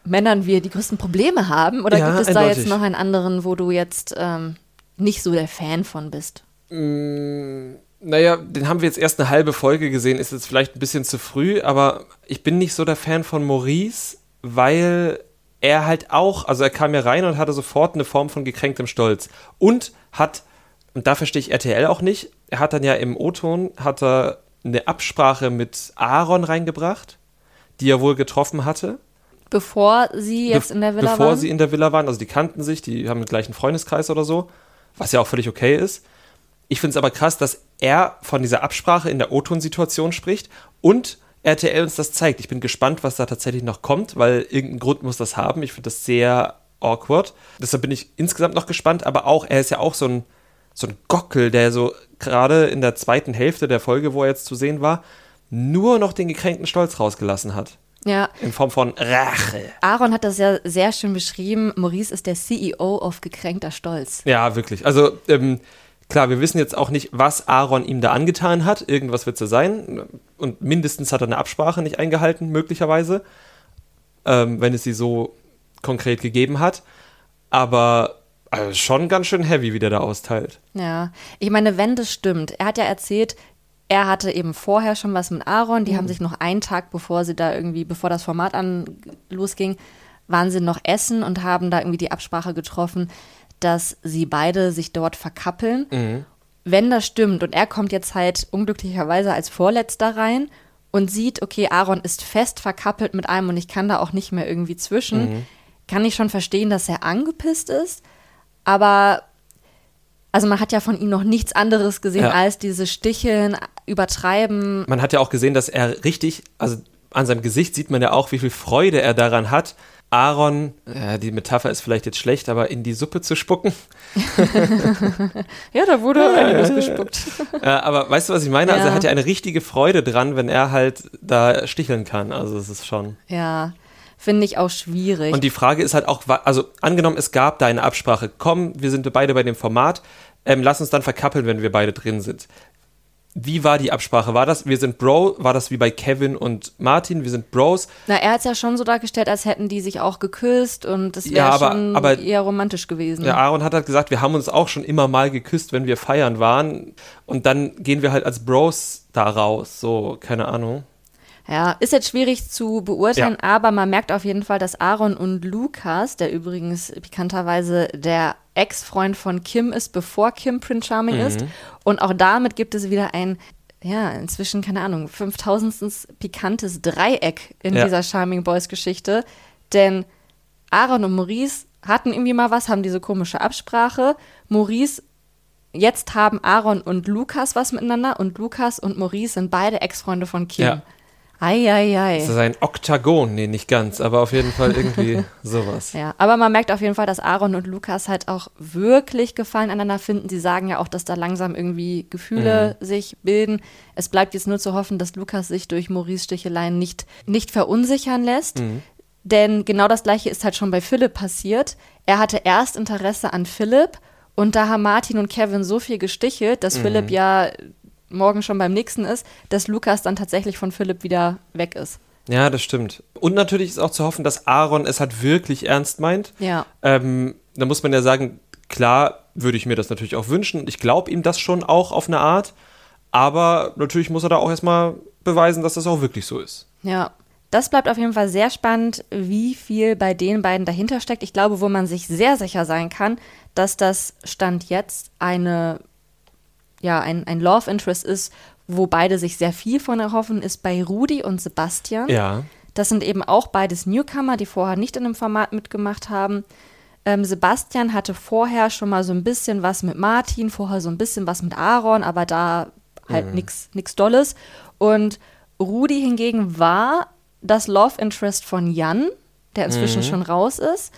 Speaker 2: Männern wir die größten Probleme haben. Oder
Speaker 1: Ja,
Speaker 2: gibt es da
Speaker 1: eindeutig.
Speaker 2: jetzt noch einen anderen, wo du jetzt ähm, nicht so der Fan von bist?
Speaker 1: Naja, den haben wir jetzt erst eine halbe Folge gesehen, ist jetzt vielleicht ein bisschen zu früh, aber ich bin nicht so der Fan von Maurice, weil er halt auch, also er kam ja rein und hatte sofort eine Form von gekränktem Stolz und hat, und da verstehe ich RTL auch nicht, er hat dann ja im O-Ton, hat er eine Absprache mit Aaron reingebracht, die er wohl getroffen hatte.
Speaker 2: Bevor sie jetzt
Speaker 1: Be-
Speaker 2: in der Villa
Speaker 1: Bevor
Speaker 2: waren?
Speaker 1: sie in der Villa waren, also die kannten sich, die haben den gleichen Freundeskreis oder so, was ja auch völlig okay ist. Ich finde es aber krass, dass er von dieser Absprache in der O-Ton-Situation spricht und RTL uns das zeigt. Ich bin gespannt, was da tatsächlich noch kommt, weil irgendein Grund muss das haben. Ich finde das sehr awkward. Deshalb bin ich insgesamt noch gespannt, aber auch, er ist ja auch so ein, so ein Gockel, der so gerade in der zweiten Hälfte der Folge, wo er jetzt zu sehen war, nur noch den gekränkten Stolz rausgelassen hat.
Speaker 2: ja,
Speaker 1: In Form von Rache.
Speaker 2: Aaron hat das ja sehr schön beschrieben. Maurice ist der CEO auf gekränkter Stolz.
Speaker 1: Ja, wirklich. Also, ähm, klar, wir wissen jetzt auch nicht, was Aaron ihm da angetan hat. Irgendwas wird es sein. Und mindestens hat er eine Absprache nicht eingehalten, möglicherweise. Ähm, wenn es sie so konkret gegeben hat. Aber also schon ganz schön heavy, wie der da austeilt.
Speaker 2: Ja, ich meine, wenn das stimmt, er hat ja erzählt, er hatte eben vorher schon was mit Aaron, die haben sich noch einen Tag, bevor sie da irgendwie, bevor das Format an losging, waren sie noch essen und haben da irgendwie die Absprache getroffen, dass sie beide sich dort verkappeln. Wenn das stimmt und er kommt jetzt halt unglücklicherweise als Vorletzter rein und sieht, okay, Aaron ist fest verkappelt mit einem und ich kann da auch nicht mehr irgendwie zwischen, kann ich schon verstehen, dass er angepisst ist. Aber also man hat ja von ihm noch nichts anderes gesehen
Speaker 1: Ja.
Speaker 2: als diese Sticheln, Übertreiben.
Speaker 1: Man hat ja auch gesehen, dass er richtig, also an seinem Gesicht sieht man ja auch, wie viel Freude er daran hat, Aaron, ja, die Metapher ist vielleicht jetzt schlecht, aber in die Suppe zu spucken. (laughs)
Speaker 2: Ja, da wurde einiges gespuckt.
Speaker 1: Äh, aber weißt du, was ich meine? Also
Speaker 2: Ja.
Speaker 1: er hat ja eine richtige Freude dran, wenn er halt da sticheln kann. Also es ist schon.
Speaker 2: Ja, finde ich auch schwierig.
Speaker 1: Und die Frage ist halt auch, also angenommen, es gab da eine Absprache, komm, wir sind beide bei dem Format, ähm, lass uns dann verkappeln, wenn wir beide drin sind. Wie war die Absprache? War das, wir sind Bro, war das wie bei Kevin und Martin, wir sind Bros?
Speaker 2: Na, er hat es ja schon so dargestellt, als hätten die sich auch geküsst und es wäre
Speaker 1: Ja, aber-
Speaker 2: schon
Speaker 1: aber-
Speaker 2: eher romantisch gewesen.
Speaker 1: Ja, Aaron hat halt gesagt, wir haben uns auch schon immer mal geküsst, wenn wir feiern waren. Und dann gehen wir halt als Bros da raus. So, keine Ahnung.
Speaker 2: Ja, ist jetzt schwierig zu beurteilen,
Speaker 1: Ja.
Speaker 2: aber man merkt auf jeden Fall, dass Aaron und Lukas, der übrigens pikanterweise der Ex-Freund von Kim ist, bevor Kim Prince Charming
Speaker 1: Mhm.
Speaker 2: ist. Und auch damit gibt es wieder ein, ja, inzwischen, keine Ahnung, 5000. pikantes Dreieck in
Speaker 1: Ja.
Speaker 2: dieser Charming Boys Geschichte. Denn Aaron und Maurice hatten irgendwie mal was, haben diese komische Absprache. Maurice Jetzt haben Aaron und Lukas was miteinander und Lukas und Maurice sind beide Ex-Freunde von Kim.
Speaker 1: Ja.
Speaker 2: Eieiei.
Speaker 1: Das ist ein Oktagon. Nee, nicht ganz, aber auf jeden Fall irgendwie (laughs) sowas.
Speaker 2: Ja, aber man merkt auf jeden Fall, dass Aaron und Lukas halt auch wirklich Gefallen aneinander finden. Sie sagen ja auch, dass da langsam irgendwie Gefühle sich bilden. Es bleibt jetzt nur zu hoffen, dass Lukas sich durch Maurice Sticheleien nicht, nicht verunsichern lässt. Denn genau das gleiche ist halt schon bei Philipp passiert. Er hatte erst Interesse an Philipp und da haben Martin und Kevin so viel gestichelt, dass Philipp ja morgen schon beim nächsten ist, dass Lukas dann tatsächlich von Philipp wieder weg ist.
Speaker 1: Ja, das stimmt. Und natürlich ist auch zu hoffen, dass Aaron es halt wirklich ernst meint.
Speaker 2: Ja.
Speaker 1: Ähm, da muss man ja sagen, klar würde ich mir das natürlich auch wünschen. Ich glaube ihm das schon auch auf eine Art. Aber natürlich muss er da auch erstmal beweisen, dass das auch wirklich so ist.
Speaker 2: Ja, das bleibt auf jeden Fall sehr spannend, wie viel bei den beiden dahinter steckt. Ich glaube, wo man sich sehr sicher sein kann, dass das Stand jetzt eine ja ein, ein Love Interest ist, wo beide sich sehr viel von erhoffen, ist bei Rudi und Sebastian.
Speaker 1: Ja.
Speaker 2: Das sind eben auch beides Newcomer, die vorher nicht in einem Format mitgemacht haben. Ähm, Sebastian hatte vorher schon mal so ein bisschen was mit Martin, vorher so ein bisschen was mit Aaron, aber da halt
Speaker 1: Mhm.
Speaker 2: nichts Dolles. Und Rudi hingegen war das Love Interest von Jan, der inzwischen
Speaker 1: Mhm.
Speaker 2: schon raus ist.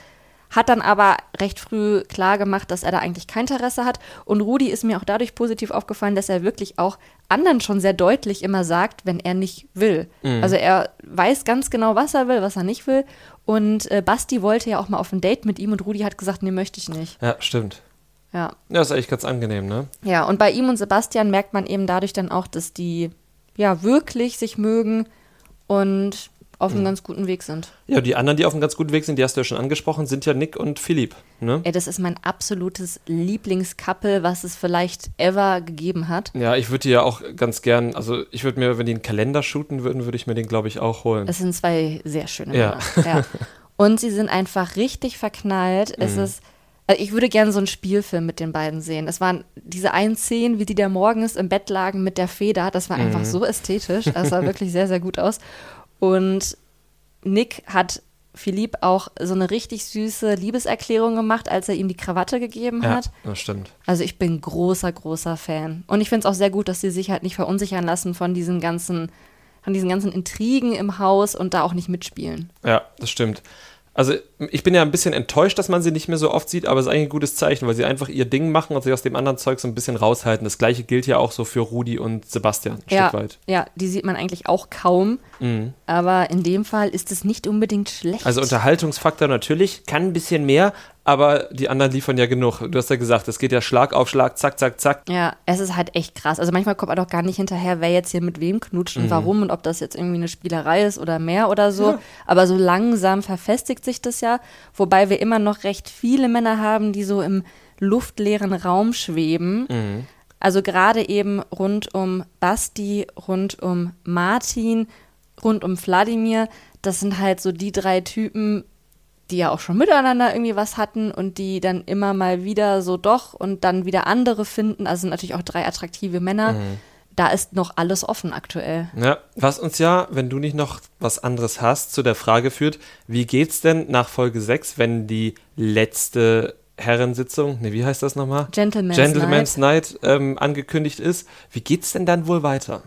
Speaker 2: Hat dann aber recht früh klar gemacht, dass er da eigentlich kein Interesse hat. Und Rudi ist mir auch dadurch positiv aufgefallen, dass er wirklich auch anderen schon sehr deutlich immer sagt, wenn er nicht will.
Speaker 1: Mhm.
Speaker 2: Also er weiß ganz genau, was er will, was er nicht will. Und äh, Basti wollte ja auch mal auf ein Date mit ihm und Rudi hat gesagt, nee, möchte ich nicht.
Speaker 1: Ja, stimmt.
Speaker 2: Ja.
Speaker 1: Ja, ist eigentlich ganz angenehm, ne?
Speaker 2: Ja, und bei ihm und Sebastian merkt man eben dadurch dann auch, dass die ja wirklich sich mögen und auf einem ganz guten Weg sind.
Speaker 1: Ja, die anderen, die auf einem ganz guten Weg sind, die hast du ja schon angesprochen, sind ja Nick und Philipp, ne?
Speaker 2: Ey, das ist mein absolutes Lieblingscouple, was es vielleicht ever gegeben hat.
Speaker 1: Ja, ich würde die ja auch ganz gern, also ich würde mir, wenn die einen Kalender shooten würden, würde ich mir den, glaube ich, auch holen.
Speaker 2: Es sind zwei sehr schöne
Speaker 1: Ja.
Speaker 2: Männer. Ja. Und sie sind einfach richtig verknallt. Es
Speaker 1: Mhm.
Speaker 2: ist, also ich würde gerne so einen Spielfilm mit den beiden sehen. Es waren diese einen Szenen, wie die da morgens im Bett lagen mit der Feder. Das war
Speaker 1: Mhm.
Speaker 2: einfach so ästhetisch. Das sah wirklich sehr, sehr gut aus. Und Nick hat Philipp auch so eine richtig süße Liebeserklärung gemacht, als er ihm die Krawatte gegeben
Speaker 1: ja,
Speaker 2: hat.
Speaker 1: das stimmt.
Speaker 2: Also ich bin großer, großer Fan. Und ich finde es auch sehr gut, dass sie sich halt nicht verunsichern lassen von diesen ganzen, von diesen ganzen Intrigen im Haus und da auch nicht mitspielen.
Speaker 1: Ja, das stimmt. Also ich bin ja ein bisschen enttäuscht, dass man sie nicht mehr so oft sieht, aber es ist eigentlich ein gutes Zeichen, weil sie einfach ihr Ding machen und sich aus dem anderen Zeug so ein bisschen raushalten. Das gleiche gilt ja auch so für Rudi und Sebastian ein
Speaker 2: ja,
Speaker 1: Stück weit.
Speaker 2: ja, die sieht man eigentlich auch kaum.
Speaker 1: Mhm.
Speaker 2: Aber in dem Fall ist es nicht unbedingt schlecht.
Speaker 1: Also Unterhaltungsfaktor natürlich, kann ein bisschen mehr, aber die anderen liefern ja genug. Du hast ja gesagt, es geht ja Schlag auf Schlag, zack, zack, zack.
Speaker 2: ja, es ist halt echt krass. Also manchmal kommt man doch gar nicht hinterher, wer jetzt hier mit wem knutscht
Speaker 1: Mhm.
Speaker 2: und warum und ob das jetzt irgendwie eine Spielerei ist oder mehr oder so. Aber so langsam verfestigt sich das ja. Wobei wir immer noch recht viele Männer haben, die so im luftleeren Raum schweben.
Speaker 1: Mhm.
Speaker 2: Also gerade eben rund um Basti, rund um Martin, rund um Wladimir. Das sind halt so die drei Typen, die ja auch schon miteinander irgendwie was hatten und die dann immer mal wieder so doch und dann wieder andere finden. Also sind natürlich auch drei attraktive Männer. Da ist noch alles offen aktuell.
Speaker 1: Ja, was uns ja, wenn du nicht noch was anderes hast, zu der Frage führt, wie geht's denn nach Folge 6, wenn die letzte Herrensitzung, ne, wie heißt das nochmal?
Speaker 2: Gentleman's,
Speaker 1: Gentleman's Night, ähm, angekündigt ist. Wie geht's denn dann wohl weiter?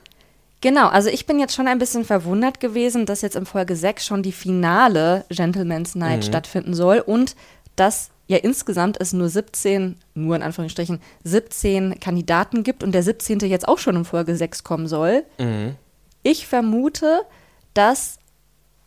Speaker 2: Genau, also ich bin jetzt schon ein bisschen verwundert gewesen, dass jetzt in Folge 6 schon die finale Gentleman's Night stattfinden soll und dass ja insgesamt es nur 17, nur in Anführungsstrichen, 17 Kandidaten gibt und der 17. jetzt auch schon in Folge 6 kommen soll. Ich vermute, dass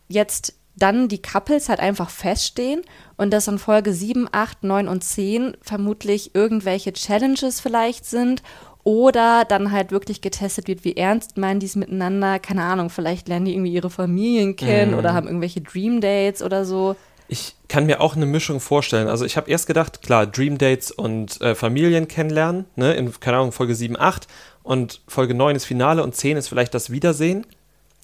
Speaker 2: jetzt dann die Couples halt einfach feststehen und dass in Folge 7, 8, 9 und 10 vermutlich irgendwelche Challenges vielleicht sind oder dann halt wirklich getestet wird, wie ernst meinen die es miteinander. Keine Ahnung, vielleicht lernen die irgendwie ihre Familien kennen oder haben irgendwelche Dream Dates oder so.
Speaker 1: Ich kann mir auch eine Mischung vorstellen. Also ich habe erst gedacht, klar, Dream Dates und äh, Familien kennenlernen, ne, in, keine Ahnung, Folge 7, 8 und Folge 9 ist Finale und 10 ist vielleicht das Wiedersehen,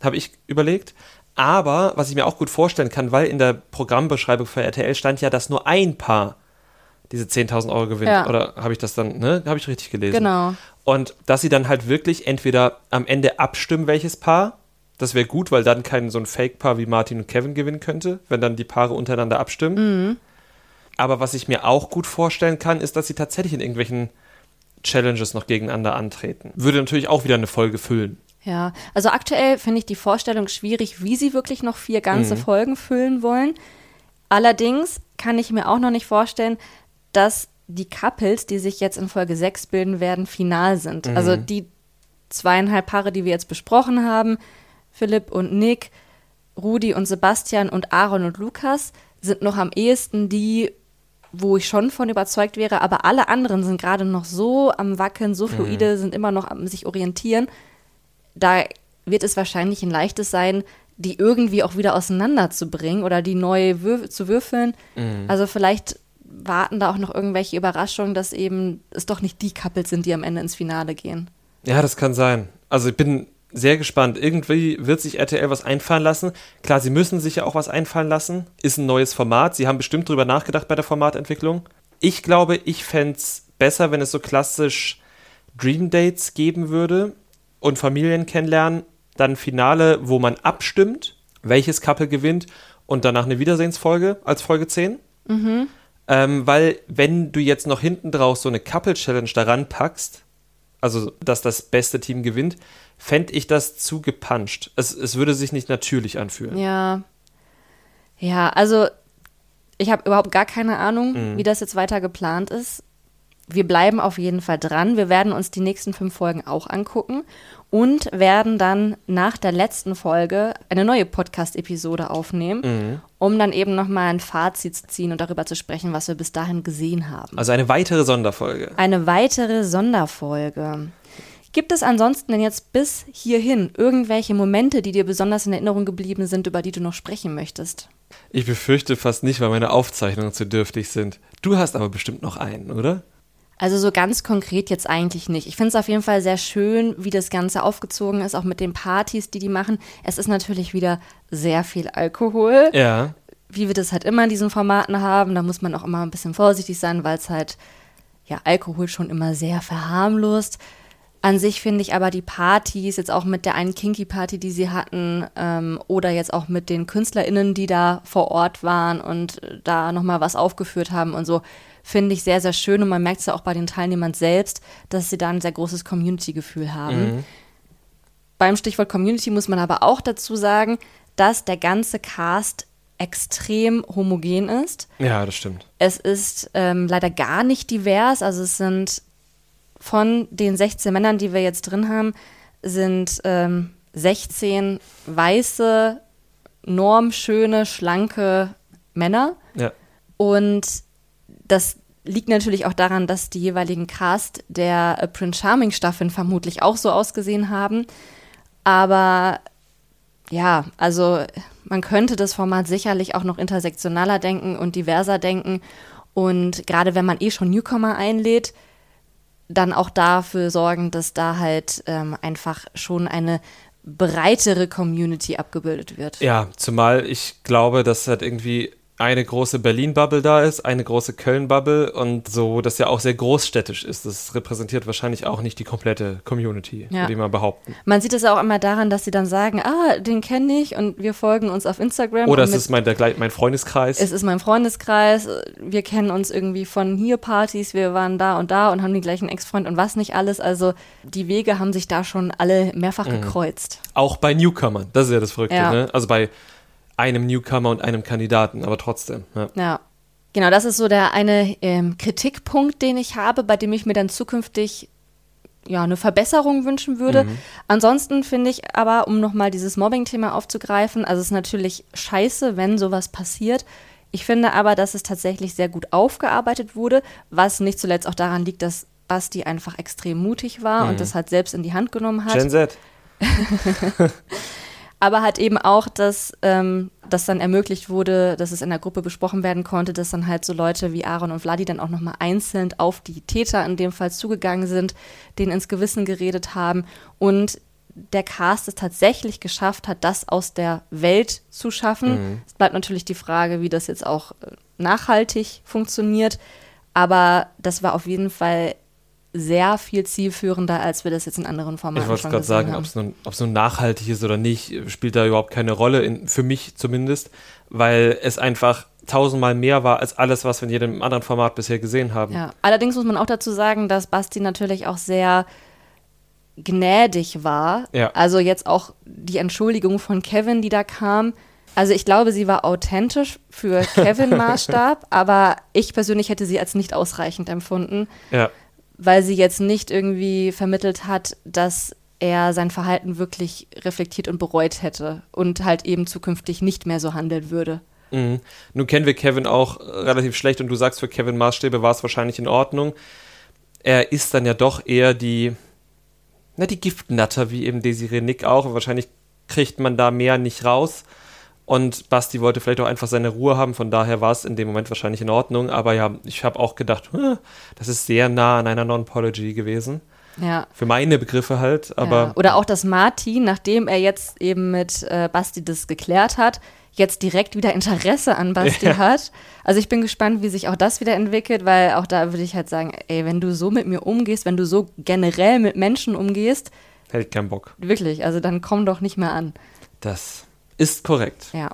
Speaker 1: habe ich überlegt. Aber was ich mir auch gut vorstellen kann, weil in der Programmbeschreibung für RTL stand ja, dass nur ein Paar diese 10.000 Euro gewinnt.
Speaker 2: Ja.
Speaker 1: Oder habe ich das dann, ne, habe ich richtig gelesen.
Speaker 2: Genau.
Speaker 1: Und dass sie dann halt wirklich entweder am Ende abstimmen, welches Paar. Das wäre gut, weil dann kein so ein Fake-Paar wie Martin und Kevin gewinnen könnte, wenn dann die Paare untereinander abstimmen. Aber was ich mir auch gut vorstellen kann, ist, dass sie tatsächlich in irgendwelchen Challenges noch gegeneinander antreten. Würde natürlich auch wieder eine Folge füllen.
Speaker 2: Ja, also aktuell finde ich die Vorstellung schwierig, wie sie wirklich noch vier ganze Folgen füllen wollen. Allerdings kann ich mir auch noch nicht vorstellen, dass die Couples, die sich jetzt in Folge 6 bilden werden, final sind. Also die zweieinhalb Paare, die wir jetzt besprochen haben, Philipp und Nick, Rudi und Sebastian und Aaron und Lukas, sind noch am ehesten die, wo ich schon von überzeugt wäre, aber alle anderen sind gerade noch so am Wackeln, so fluide, sind immer noch am sich orientieren. Da wird es wahrscheinlich ein leichtes sein, die irgendwie auch wieder auseinanderzubringen oder die neu würf zu würfeln. Also vielleicht warten da auch noch irgendwelche Überraschungen, dass eben es doch nicht die Couples sind, die am Ende ins Finale gehen.
Speaker 1: Ja, das kann sein. Also ich bin sehr gespannt. Irgendwie wird sich RTL was einfallen lassen. Klar, sie müssen sich ja auch was einfallen lassen. Ist ein neues Format. Sie haben bestimmt drüber nachgedacht bei der Formatentwicklung. Ich glaube, ich fände es besser, wenn es so klassisch Dream Dates geben würde und Familien kennenlernen, dann Finale, wo man abstimmt, welches Couple gewinnt und danach eine Wiedersehensfolge als Folge 10.
Speaker 2: Mhm.
Speaker 1: Ähm, weil wenn du jetzt noch hinten drauf so eine Couple-Challenge daran packst, also dass das beste Team gewinnt, fände ich das zu gepuncht. Es, es würde sich nicht natürlich anfühlen.
Speaker 2: Ja. Ja, also ich habe überhaupt gar keine Ahnung,
Speaker 1: Mhm.
Speaker 2: wie das jetzt weiter geplant ist. Wir bleiben auf jeden Fall dran. Wir werden uns die nächsten fünf Folgen auch angucken und werden dann nach der letzten Folge eine neue Podcast-Episode aufnehmen,
Speaker 1: Mhm.
Speaker 2: um dann eben nochmal ein Fazit zu ziehen und darüber zu sprechen, was wir bis dahin gesehen haben.
Speaker 1: Also eine weitere Sonderfolge.
Speaker 2: Eine weitere Sonderfolge. Gibt es ansonsten denn jetzt bis hierhin irgendwelche Momente, die dir besonders in Erinnerung geblieben sind, über die du noch sprechen möchtest?
Speaker 1: Ich befürchte fast nicht, weil meine Aufzeichnungen zu dürftig sind. Du hast aber bestimmt noch einen, oder?
Speaker 2: Also so ganz konkret jetzt eigentlich nicht. Ich finde es auf jeden Fall sehr schön, wie das Ganze aufgezogen ist, auch mit den Partys, die die machen. Es ist natürlich wieder sehr viel Alkohol,
Speaker 1: Ja.
Speaker 2: wie wir das halt immer in diesen Formaten haben. Da muss man auch immer ein bisschen vorsichtig sein, weil es halt, ja, Alkohol schon immer sehr verharmlost. An sich finde ich aber die Partys, jetzt auch mit der einen Kinky-Party, die sie hatten, ähm, oder jetzt auch mit den KünstlerInnen, die da vor Ort waren und da nochmal was aufgeführt haben und so, finde ich sehr, sehr schön. Und man merkt es ja auch bei den Teilnehmern selbst, dass sie da ein sehr großes Community-Gefühl haben. Beim Stichwort Community muss man aber auch dazu sagen, dass der ganze Cast extrem homogen ist.
Speaker 1: Ja, das stimmt.
Speaker 2: Es ist ähm, leider gar nicht divers. Also es sind von den 16 Männern, die wir jetzt drin haben, sind ähm, 16 weiße, normschöne, schlanke Männer.
Speaker 1: Ja.
Speaker 2: Und das liegt natürlich auch daran, dass die jeweiligen Cast der äh, Prince Charming Staffeln vermutlich auch so ausgesehen haben. Aber ja, also man könnte das Format sicherlich auch noch intersektionaler denken und diverser denken. Und gerade wenn man eh schon Newcomer einlädt, dann auch dafür sorgen, dass da halt ähm, einfach schon eine breitere Community abgebildet wird.
Speaker 1: Ja, zumal ich glaube, dass halt irgendwie eine große Berlin-Bubble da ist, eine große Köln-Bubble und so, das ja auch sehr großstädtisch ist. Das repräsentiert wahrscheinlich auch nicht die komplette Community,
Speaker 2: Ja.
Speaker 1: würde ich mal behaupten.
Speaker 2: Man sieht es ja auch immer daran, dass sie dann sagen, ah, den kenne ich und wir folgen uns auf Instagram.
Speaker 1: Oder
Speaker 2: und
Speaker 1: es ist mein, der, mein Freundeskreis.
Speaker 2: es ist mein Freundeskreis, wir kennen uns irgendwie von hier Partys, wir waren da und da und haben den gleichen Ex-Freund und was nicht alles. Also die Wege haben sich da schon alle mehrfach gekreuzt.
Speaker 1: auch bei Newcomern, das ist ja das Verrückte,
Speaker 2: Ja.
Speaker 1: ne? Also bei einem Newcomer und einem Kandidaten, aber trotzdem. Ja.
Speaker 2: Ja. Genau, das ist so der eine ähm, Kritikpunkt, den ich habe, bei dem ich mir dann zukünftig ja, eine Verbesserung wünschen würde. Ansonsten finde ich aber, um nochmal dieses Mobbing-Thema aufzugreifen, also es ist natürlich scheiße, wenn sowas passiert. Ich finde aber, dass es tatsächlich sehr gut aufgearbeitet wurde, was nicht zuletzt auch daran liegt, dass Basti einfach extrem mutig war und das halt selbst in die Hand genommen hat.
Speaker 1: Gen Z. (laughs)
Speaker 2: aber halt eben auch, dass ähm, das dann ermöglicht wurde, dass es in der Gruppe besprochen werden konnte, dass dann halt so Leute wie Aaron und Vladi dann auch nochmal einzeln auf die Täter in dem Fall zugegangen sind, denen ins Gewissen geredet haben. Und der Cast es tatsächlich geschafft hat, das aus der Welt zu schaffen. Es bleibt natürlich die Frage, wie das jetzt auch äh, nachhaltig funktioniert, aber das war auf jeden Fall sehr viel zielführender, als wir das jetzt in anderen Formaten
Speaker 1: Ich wollte
Speaker 2: schon
Speaker 1: gerade
Speaker 2: gesehen
Speaker 1: sagen,
Speaker 2: haben.
Speaker 1: ob es nun, nun nachhaltig ist oder nicht, spielt da überhaupt keine Rolle, in, für mich zumindest, weil es einfach tausendmal mehr war als alles, was wir in jedem anderen Format bisher gesehen haben.
Speaker 2: Ja, allerdings muss man auch dazu sagen, dass Basti natürlich auch sehr gnädig war.
Speaker 1: Ja.
Speaker 2: Also jetzt auch die Entschuldigung von Kevin, die da kam. Also ich glaube, sie war authentisch für (laughs) Kevin-Maßstab, aber ich persönlich hätte sie als nicht ausreichend empfunden,
Speaker 1: Ja.
Speaker 2: Weil sie jetzt nicht irgendwie vermittelt hat, dass er sein Verhalten wirklich reflektiert und bereut hätte und halt eben zukünftig nicht mehr so handeln würde.
Speaker 1: Mhm. Nun kennen wir Kevin auch relativ schlecht und du sagst, für Kevin Maßstäbe war es wahrscheinlich in Ordnung. Er ist dann ja doch eher die, na, die Giftnatter, wie eben Desiree Nick auch. Und wahrscheinlich kriegt man da mehr nicht raus. Und Basti wollte vielleicht auch einfach seine Ruhe haben, von daher war es in dem Moment wahrscheinlich in Ordnung. Aber ja, ich habe auch gedacht, das ist sehr nah an einer Non-Apology gewesen.
Speaker 2: Ja.
Speaker 1: Für meine Begriffe halt, aber
Speaker 2: ja. Oder auch, dass Martin, nachdem er jetzt eben mit äh, Basti das geklärt hat, jetzt direkt wieder Interesse an Basti (laughs) ja. hat. Also ich bin gespannt, wie sich auch das wieder entwickelt, weil auch da würde ich halt sagen, ey, wenn du so mit mir umgehst, wenn du so generell mit Menschen umgehst,
Speaker 1: hält keinen Bock.
Speaker 2: Wirklich, also dann komm doch nicht mehr an.
Speaker 1: Das ist korrekt.
Speaker 2: Ja.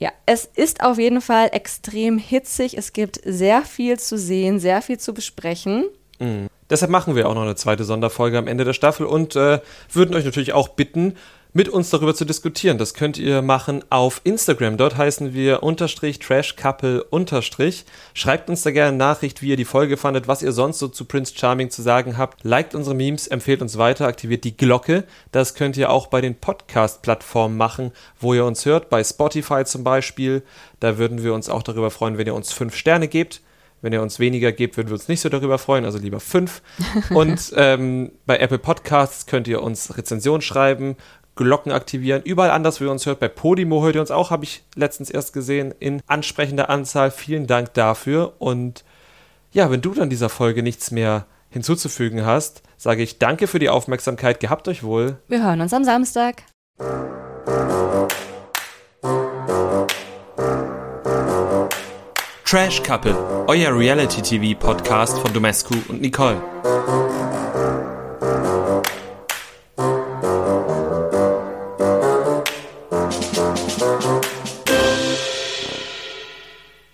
Speaker 2: Ja, es ist auf jeden Fall extrem hitzig. Es gibt sehr viel zu sehen, sehr viel zu besprechen.
Speaker 1: Mhm. Deshalb machen wir auch noch eine zweite Sonderfolge am Ende der Staffel und äh, würden euch natürlich auch bitten, mit uns darüber zu diskutieren. Das könnt ihr machen auf Instagram. Dort heißen wir unterstrich Trash Couple unterstrich. Schreibt uns da gerne Nachricht, wie ihr die Folge fandet, was ihr sonst so zu Prince Charming zu sagen habt. Liked unsere Memes, empfehlt uns weiter, aktiviert die Glocke. Das könnt ihr auch bei den Podcast-Plattformen machen, wo ihr uns hört, bei Spotify zum Beispiel. Da würden wir uns auch darüber freuen, wenn ihr uns fünf Sterne gebt. Wenn ihr uns weniger gebt, würden wir uns nicht so darüber freuen, also lieber fünf. (laughs) Und ähm, bei Apple Podcasts könnt ihr uns Rezension schreiben, Glocken aktivieren. Überall anders, wo ihr uns hört. Bei Podimo hört ihr uns auch, habe ich letztens erst gesehen, in ansprechender Anzahl. Vielen Dank dafür. Und ja, wenn du dann dieser Folge nichts mehr hinzuzufügen hast, sage ich danke für die Aufmerksamkeit. Gehabt euch wohl.
Speaker 2: Wir hören uns am Samstag.
Speaker 1: Trash Couple, euer Reality-TV-Podcast von Domescu und Nicole.